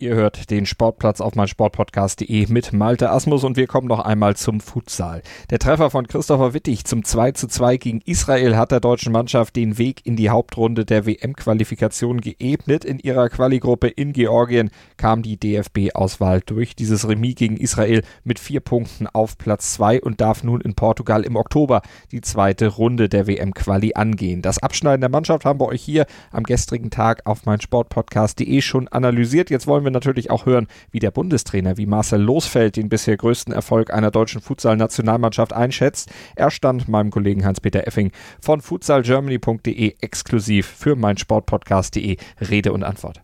Ihr hört den Sportplatz auf meinsportpodcast.de mit Malte Asmus und wir kommen noch einmal zum Futsal. Der Treffer von Christopher Wittig zum 2 zu 2 gegen Israel hat der deutschen Mannschaft den Weg in die Hauptrunde der WM-Qualifikation geebnet. In ihrer Quali-Gruppe in Georgien kam die DFB-Auswahl durch dieses Remis gegen Israel mit vier Punkten auf Platz 2 und darf nun in Portugal im Oktober die zweite Runde der WM-Quali angehen. Das Abschneiden der Mannschaft haben wir euch hier am gestrigen Tag auf meinsportpodcast.de schon analysiert. Jetzt wollen wir wir natürlich auch hören, wie der Bundestrainer, wie Marcel Losfeld den bisher größten Erfolg einer deutschen Futsal-Nationalmannschaft einschätzt. Er stand meinem Kollegen Hans-Peter Effing von futsalgermany.de exklusiv für meinsportpodcast.de Rede und Antwort.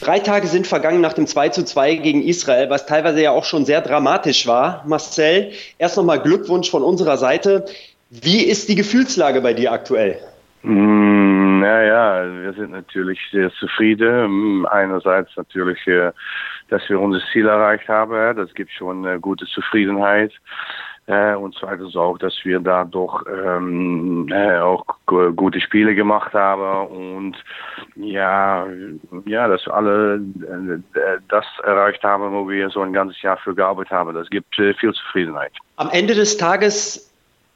Drei Tage sind vergangen nach dem 2 zu 2 gegen Israel, was teilweise ja auch schon sehr dramatisch war. Marcel, erst nochmal Glückwunsch von unserer Seite. Wie ist die Gefühlslage bei dir aktuell? Mm, naja, wir sind natürlich sehr zufrieden. Einerseits natürlich, äh, dass wir unser Ziel erreicht haben. Das gibt schon eine gute Zufriedenheit. Äh, und zweitens auch, dass wir da doch ähm, äh, auch gute Spiele gemacht haben und ja, ja, dass wir alle das erreicht haben, wo wir so ein ganzes Jahr für gearbeitet haben. Das gibt viel Zufriedenheit. Am Ende des Tages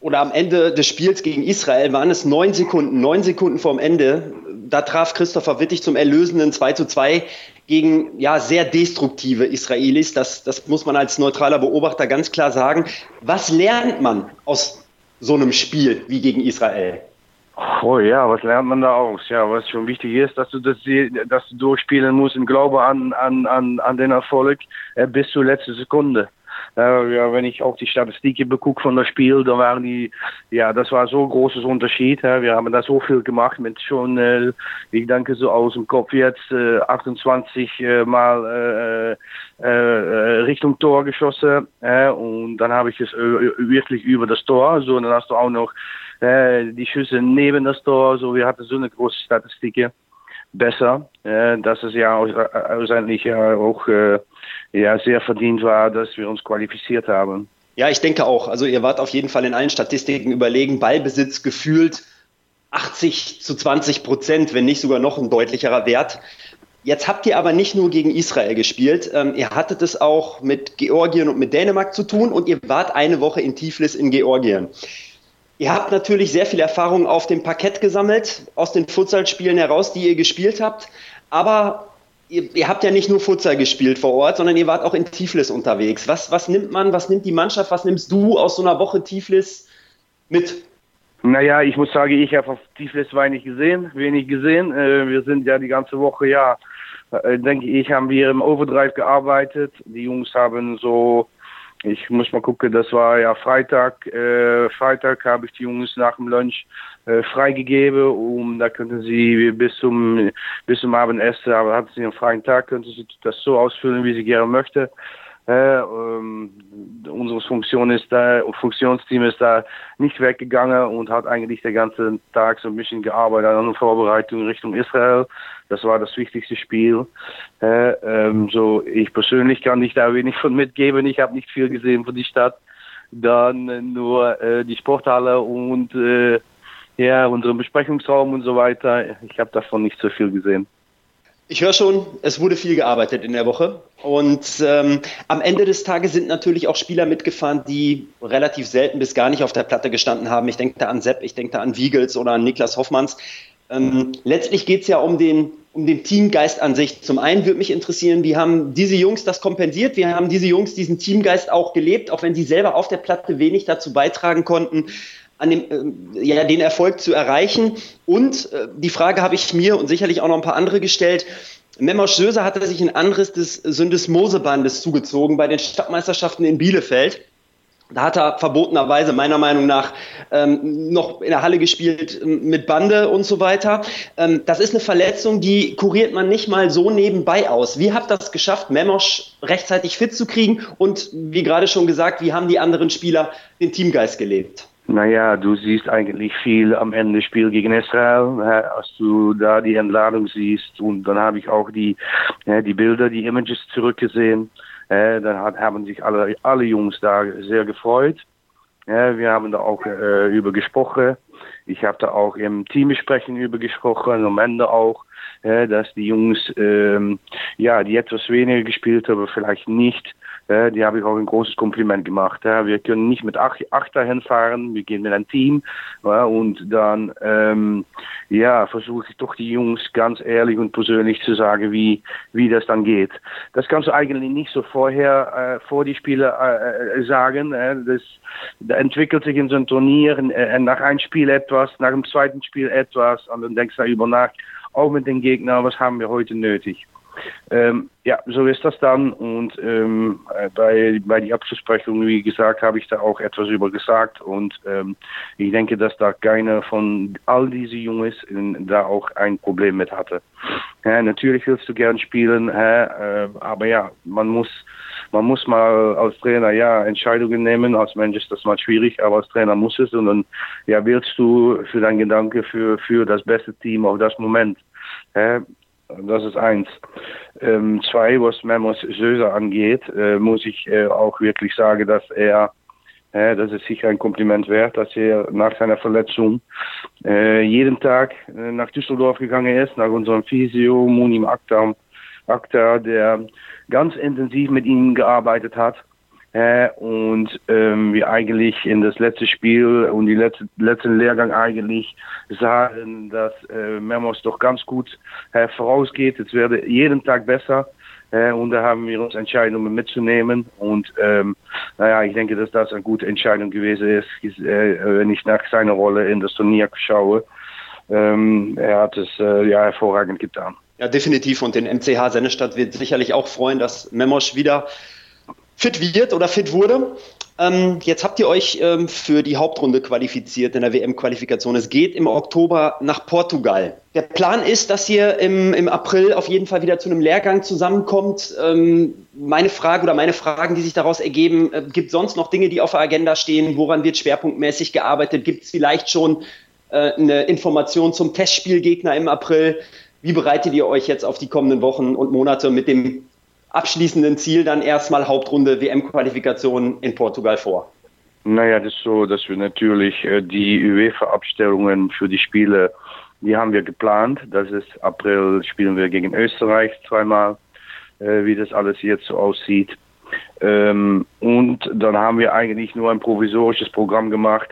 oder am Ende des Spiels gegen Israel waren es neun Sekunden, neun Sekunden vorm Ende. Da traf Christopher Wittig zum erlösenden 2 zu 2 gegen ja, sehr destruktive Israelis. Das, das muss man als neutraler Beobachter ganz klar sagen. Was lernt man aus so einem Spiel wie gegen Israel? Oh ja, was lernt man da aus? Ja, was schon wichtig ist, dass du das, dass du durchspielen musst im Glaube an, an, an, an den Erfolg äh, bis zur letzten Sekunde. Äh, ja, wenn ich auch die Statistiken begucke von das Spiel, dann waren die, ja, das war so ein großes Unterschied. Äh, wir haben da so viel gemacht mit schon, äh, ich denke so aus dem Kopf jetzt, äh, 28 äh, Mal äh, äh, Richtung Tor geschossen. Äh, und dann habe ich es äh, wirklich über das Tor. So, und dann hast du auch noch äh, die Schüsse neben das Tor. So, wir hatten so eine große Statistik besser. Äh, dass es ja schlussendlich ja auch äh, ja, sehr verdient war, dass wir uns qualifiziert haben. Ja, ich denke auch. Also ihr wart auf jeden Fall in allen Statistiken überlegen. Ballbesitz gefühlt 80 zu 20 Prozent, wenn nicht sogar noch ein deutlicherer Wert. Jetzt habt ihr aber nicht nur gegen Israel gespielt, ähm, ihr hattet es auch mit Georgien und mit Dänemark zu tun und ihr wart eine Woche in Tiflis in Georgien. Ihr habt natürlich sehr viel Erfahrung auf dem Parkett gesammelt, aus den Futsalspielen heraus, die ihr gespielt habt. Aber ihr, ihr, habt ja nicht nur Futsal gespielt vor Ort, sondern ihr wart auch in Tiflis unterwegs. Was, was nimmt man, was nimmt die Mannschaft, was nimmst du aus so einer Woche Tiflis mit? Naja, ich muss sagen, ich habe auf Tiflis wenig gesehen, wenig gesehen. Äh, wir sind ja die ganze Woche, ja, äh, denke ich, haben wir im Overdrive gearbeitet. Die Jungs haben so ich muss mal gucken, das war ja Freitag. Äh, Freitag habe ich die Jungs nach dem Lunch äh, freigegeben, um da könnten sie bis zum bis zum Abendessen, aber hatten sie einen freien Tag, könnten sie das so ausfüllen, wie sie gerne möchten. Äh, ähm, unsere Funktion ist da, Funktionsteam ist da nicht weggegangen und hat eigentlich den ganzen Tag so ein bisschen gearbeitet an der Vorbereitung Richtung Israel. Das war das wichtigste Spiel. Äh, ähm, so ich persönlich kann nicht da wenig von mitgeben. Ich habe nicht viel gesehen von der Stadt. Dann nur äh, die Sporthalle und äh, ja unseren Besprechungsraum und so weiter. Ich habe davon nicht so viel gesehen. Ich höre schon, es wurde viel gearbeitet in der Woche. Und ähm, am Ende des Tages sind natürlich auch Spieler mitgefahren, die relativ selten bis gar nicht auf der Platte gestanden haben. Ich denke da an Sepp, ich denke da an Wiegels oder an Niklas Hoffmanns. Ähm, letztlich geht es ja um den, um den Teamgeist an sich. Zum einen würde mich interessieren, wie haben diese Jungs das kompensiert? Wie haben diese Jungs diesen Teamgeist auch gelebt, auch wenn sie selber auf der Platte wenig dazu beitragen konnten? An dem, äh, ja, den Erfolg zu erreichen. Und äh, die Frage habe ich mir und sicherlich auch noch ein paar andere gestellt. Memosch Söser hatte sich ein anderes des Syndesmosebandes zugezogen bei den Stadtmeisterschaften in Bielefeld. Da hat er verbotenerweise meiner Meinung nach ähm, noch in der Halle gespielt ähm, mit Bande und so weiter. Ähm, das ist eine Verletzung, die kuriert man nicht mal so nebenbei aus. Wie habt das geschafft, Memosch rechtzeitig fit zu kriegen? Und wie gerade schon gesagt, wie haben die anderen Spieler den Teamgeist gelebt? Naja, du siehst eigentlich viel am Ende des Spiels gegen Israel, als du da die Entladung siehst und dann habe ich auch die, die Bilder, die Images zurückgesehen. Dann haben sich alle, alle Jungs da sehr gefreut. Wir haben da auch äh, über gesprochen. Ich habe da auch im Teambesprechen über gesprochen, am Ende auch, dass die Jungs, ähm, ja, die etwas weniger gespielt haben, vielleicht nicht, äh, die habe ich auch ein großes Kompliment gemacht. Wir können nicht mit acht, acht dahin fahren, wir gehen mit einem Team und dann ähm, ja, versuche ich doch die Jungs ganz ehrlich und persönlich zu sagen, wie, wie das dann geht. Das kannst du eigentlich nicht so vorher äh, vor die Spiele äh, äh sagen. Das, da entwickelt sich in so einem Turnier äh, nach einem Spiel etwas, nach dem zweiten Spiel etwas und dann denkst du darüber nach, auch mit den Gegnern, was haben wir heute nötig. Ähm, ja, so ist das dann. Und ähm, äh, bei, bei die Abschlussprechung, wie gesagt, habe ich da auch etwas über gesagt. Und ähm, ich denke, dass da keiner von all diese Jungs in, da auch ein Problem mit hatte. Ja, natürlich willst du gern spielen, äh, aber ja, man muss man muss mal als Trainer ja Entscheidungen nehmen. Als Mensch ist das mal schwierig, aber als Trainer muss es. Und dann ja, willst du für deinen Gedanke für für das beste Team auf das Moment. Äh, das ist eins. Ähm, zwei, was Memos Söser angeht, äh, muss ich äh, auch wirklich sagen, dass er, äh, das ist sicher ein Kompliment wert, dass er nach seiner Verletzung äh, jeden Tag äh, nach Düsseldorf gegangen ist, nach unserem Physio, Munim Akta, Akta, der ganz intensiv mit ihm gearbeitet hat äh, und ähm, wir eigentlich in das letzte Spiel und die letzte, letzten Lehrgang eigentlich sagen, dass äh, Memos doch ganz gut äh, vorausgeht. Es werde jeden Tag besser. Äh, und da haben wir uns entschieden, um mitzunehmen. Und ähm, naja, ich denke, dass das eine gute Entscheidung gewesen ist, äh, wenn ich nach seiner Rolle in das Turnier schaue. Ähm, er hat es äh, ja hervorragend getan. Ja, definitiv. Und den MCH Sennestadt wird sicherlich auch freuen, dass Memos wieder fit wird oder fit wurde. Ähm, jetzt habt ihr euch ähm, für die Hauptrunde qualifiziert in der WM-Qualifikation. Es geht im Oktober nach Portugal. Der Plan ist, dass ihr im, im April auf jeden Fall wieder zu einem Lehrgang zusammenkommt. Ähm, meine Frage oder meine Fragen, die sich daraus ergeben, äh, gibt sonst noch Dinge, die auf der Agenda stehen? Woran wird schwerpunktmäßig gearbeitet? Gibt es vielleicht schon äh, eine Information zum Testspielgegner im April? Wie bereitet ihr euch jetzt auf die kommenden Wochen und Monate mit dem abschließenden Ziel dann erstmal Hauptrunde WM-Qualifikation in Portugal vor? Naja, das ist so, dass wir natürlich äh, die UEFA-Abstellungen für die Spiele, die haben wir geplant. Das ist April spielen wir gegen Österreich zweimal, äh, wie das alles jetzt so aussieht. Ähm, und dann haben wir eigentlich nur ein provisorisches Programm gemacht,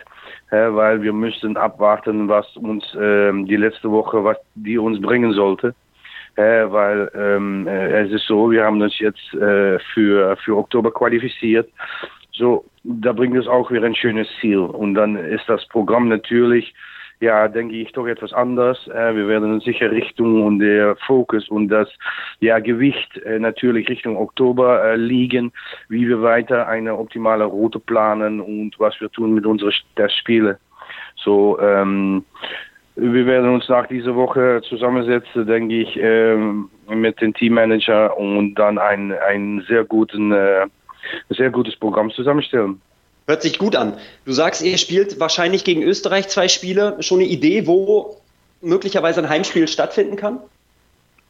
weil wir müssten abwarten, was uns ähm, die letzte Woche, was die uns bringen sollte äh, weil ähm, äh, es ist so, wir haben uns jetzt äh, für, für Oktober qualifiziert. So, da bringt es auch wieder ein schönes Ziel. Und dann ist das Programm natürlich, ja, denke ich, doch etwas anders. Äh, wir werden uns sicher Richtung und der Fokus und das ja, Gewicht äh, natürlich Richtung Oktober äh, liegen, wie wir weiter eine optimale Route planen und was wir tun mit unseren Testspielen. So, ähm, wir werden uns nach dieser Woche zusammensetzen, denke ich, ähm, mit dem Teammanager und dann ein, ein sehr, guten, äh, sehr gutes Programm zusammenstellen. Hört sich gut an. Du sagst, ihr spielt wahrscheinlich gegen Österreich zwei Spiele. Schon eine Idee, wo möglicherweise ein Heimspiel stattfinden kann?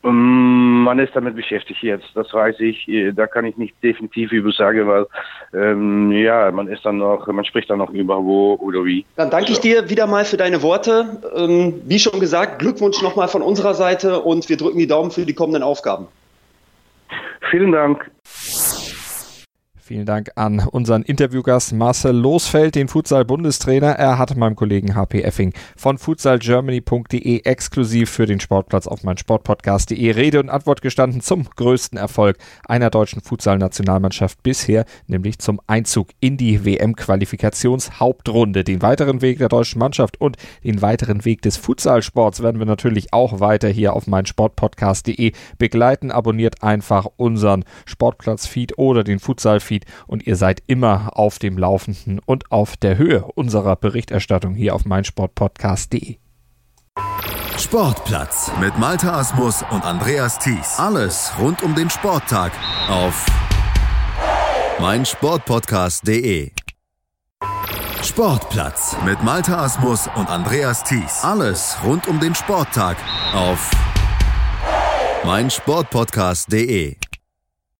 Ähm, man ist damit beschäftigt jetzt, das weiß ich. Da kann ich nicht definitiv über sagen, weil ähm, ja, man ist dann noch, man spricht dann noch über wo oder wie. Dann danke ich dir wieder mal für deine Worte. Ähm, wie schon gesagt, Glückwunsch nochmal von unserer Seite und wir drücken die Daumen für die kommenden Aufgaben. Vielen Dank. Vielen Dank an unseren Interviewgast Marcel Losfeld, den Futsal-Bundestrainer. Er hat meinem Kollegen HP Effing von futsalgermany.de exklusiv für den Sportplatz auf mein Sportpodcast.de Rede und Antwort gestanden zum größten Erfolg einer deutschen Futsal-Nationalmannschaft bisher, nämlich zum Einzug in die WM-Qualifikationshauptrunde. Den weiteren Weg der deutschen Mannschaft und den weiteren Weg des Futsalsports werden wir natürlich auch weiter hier auf mein Sportpodcast.de begleiten. Abonniert einfach unseren Sportplatz-Feed oder den Futsal-Feed Feed und ihr seid immer auf dem Laufenden und auf der Höhe unserer Berichterstattung hier auf meinsportpodcast.de. Sportplatz mit Malta Asmus und Andreas Thies. Alles rund um den Sporttag auf meinsportpodcast.de. Sportplatz mit Malta Asmus und Andreas Thies. Alles rund um den Sporttag auf meinsportpodcast.de.